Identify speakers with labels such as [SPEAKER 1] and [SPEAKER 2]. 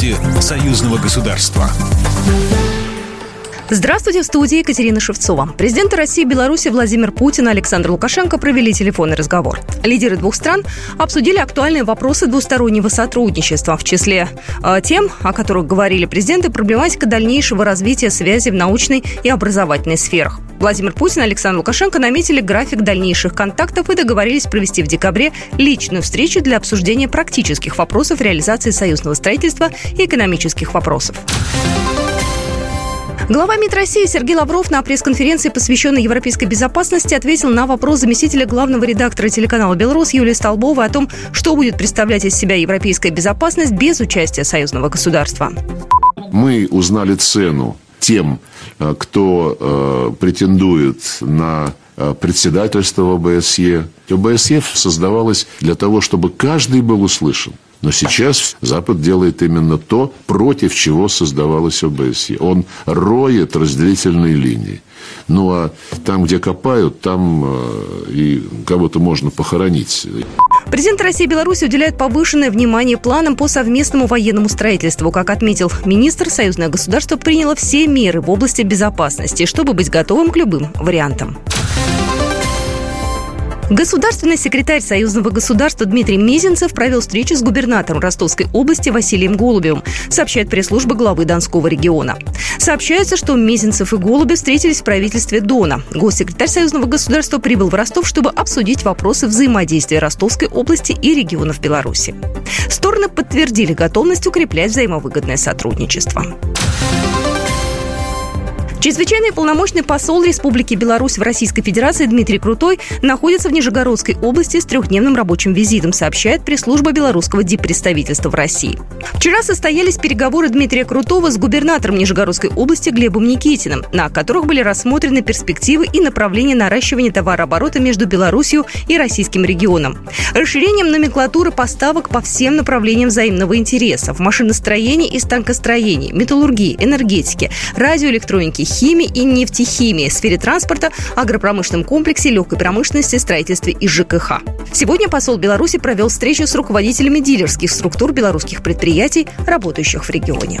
[SPEAKER 1] Новости союзного государства.
[SPEAKER 2] Здравствуйте, в студии Екатерина Шевцова. Президенты России и Беларуси Владимир Путин и Александр Лукашенко провели телефонный разговор. Лидеры двух стран обсудили актуальные вопросы двустороннего сотрудничества, в числе э, тем, о которых говорили президенты, проблематика дальнейшего развития связи в научной и образовательной сферах. Владимир Путин и Александр Лукашенко наметили график дальнейших контактов и договорились провести в декабре личную встречу для обсуждения практических вопросов реализации союзного строительства и экономических вопросов. Глава МИД России Сергей Лавров на пресс-конференции, посвященной европейской безопасности, ответил на вопрос заместителя главного редактора телеканала «Белрос» Юлии Столбовой о том, что будет представлять из себя европейская безопасность без участия союзного государства.
[SPEAKER 3] Мы узнали цену тем, э, кто э, претендует на э, председательство ОБСЕ. ОБСЕ создавалось для того, чтобы каждый был услышан. Но сейчас Запад делает именно то, против чего создавалась ОБСЕ. Он роет разделительные линии. Ну а там, где копают, там э, и кого-то можно похоронить.
[SPEAKER 2] Президент России и Беларуси уделяют повышенное внимание планам по совместному военному строительству. Как отметил министр, союзное государство приняло все меры в области безопасности, чтобы быть готовым к любым вариантам. Государственный секретарь Союзного государства Дмитрий Мезенцев провел встречу с губернатором Ростовской области Василием Голубевым, сообщает пресс-служба главы Донского региона. Сообщается, что Мезенцев и Голубев встретились в правительстве Дона. Госсекретарь Союзного государства прибыл в Ростов, чтобы обсудить вопросы взаимодействия Ростовской области и регионов Беларуси. Стороны подтвердили готовность укреплять взаимовыгодное сотрудничество. Чрезвычайный полномочный посол Республики Беларусь в Российской Федерации Дмитрий Крутой находится в Нижегородской области с трехдневным рабочим визитом, сообщает пресс-служба белорусского диппредставительства в России. Вчера состоялись переговоры Дмитрия Крутого с губернатором Нижегородской области Глебом Никитиным, на которых были рассмотрены перспективы и направления наращивания товарооборота между Беларусью и российским регионом. Расширением номенклатуры поставок по всем направлениям взаимного интереса в машиностроении и станкостроении, металлургии, энергетике, радиоэлектронике, химии и нефтехимии, сфере транспорта, агропромышленном комплексе, легкой промышленности, строительстве и ЖКХ. Сегодня посол Беларуси провел встречу с руководителями дилерских структур белорусских предприятий, работающих в регионе.